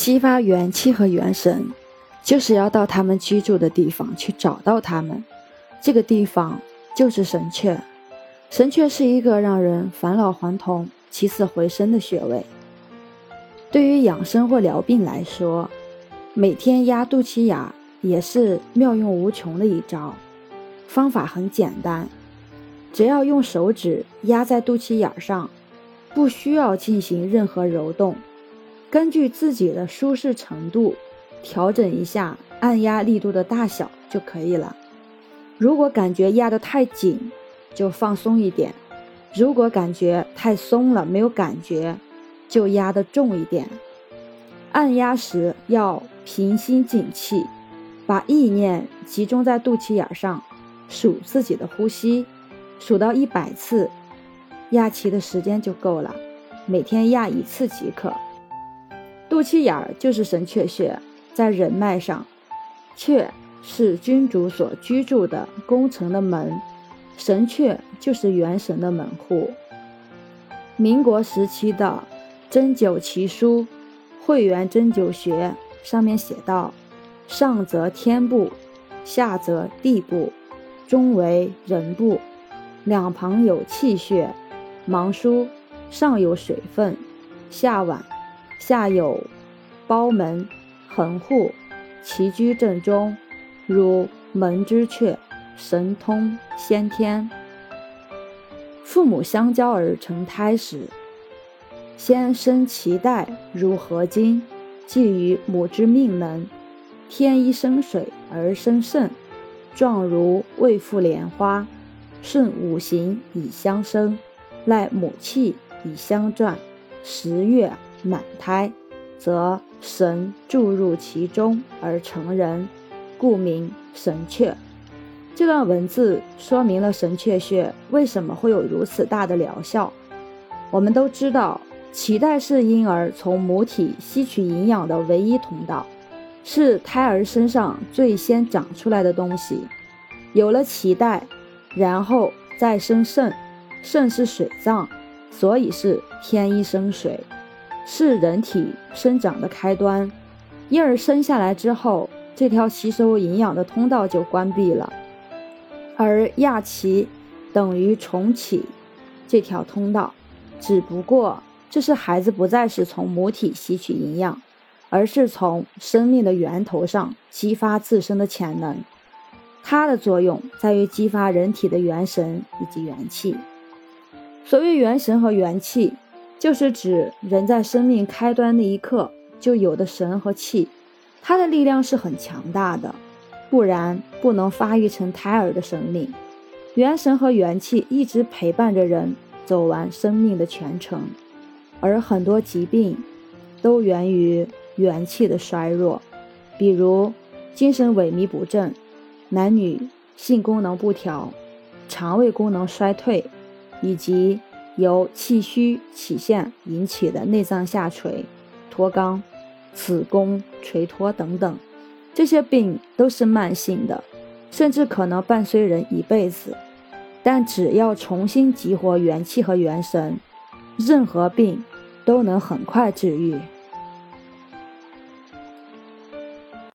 激发元气和元神，就是要到他们居住的地方去找到他们。这个地方就是神阙。神阙是一个让人返老还童、起死回生的穴位。对于养生或疗病来说，每天压肚脐眼也是妙用无穷的一招。方法很简单，只要用手指压在肚脐眼上，不需要进行任何揉动。根据自己的舒适程度，调整一下按压力度的大小就可以了。如果感觉压得太紧，就放松一点；如果感觉太松了，没有感觉，就压得重一点。按压时要平心静气，把意念集中在肚脐眼上，数自己的呼吸，数到一百次，压气的时间就够了。每天压一次即可。肚脐眼儿就是神阙穴，在人脉上，阙是君主所居住的宫城的门，神阙就是元神的门户。民国时期的《针灸奇书·会元针灸学》上面写道：上则天部，下则地部，中为人部，两旁有气血，芒书上有水分，下脘。下有包门、横户，其居正中，如门之阙，神通先天。父母相交而成胎时，先生脐带如合金，寄于母之命门，天一生水而生肾，状如未复莲花，顺五行以相生，赖母气以相转，十月。满胎，则神注入其中而成人，故名神阙。这段文字说明了神阙穴为什么会有如此大的疗效。我们都知道，脐带是婴儿从母体吸取营养的唯一通道，是胎儿身上最先长出来的东西。有了脐带，然后再生肾，肾是水脏，所以是天一生水。是人体生长的开端，婴儿生下来之后，这条吸收营养的通道就关闭了，而亚奇等于重启这条通道，只不过这是孩子不再是从母体吸取营养，而是从生命的源头上激发自身的潜能。它的作用在于激发人体的元神以及元气。所谓元神和元气。就是指人在生命开端那一刻就有的神和气，它的力量是很强大的，不然不能发育成胎儿的生命。元神和元气一直陪伴着人走完生命的全程，而很多疾病都源于元气的衰弱，比如精神萎靡不振、男女性功能不调、肠胃功能衰退，以及。由气虚起陷引起的内脏下垂、脱肛、子宫垂脱等等，这些病都是慢性的，甚至可能伴随人一辈子。但只要重新激活元气和元神，任何病都能很快治愈。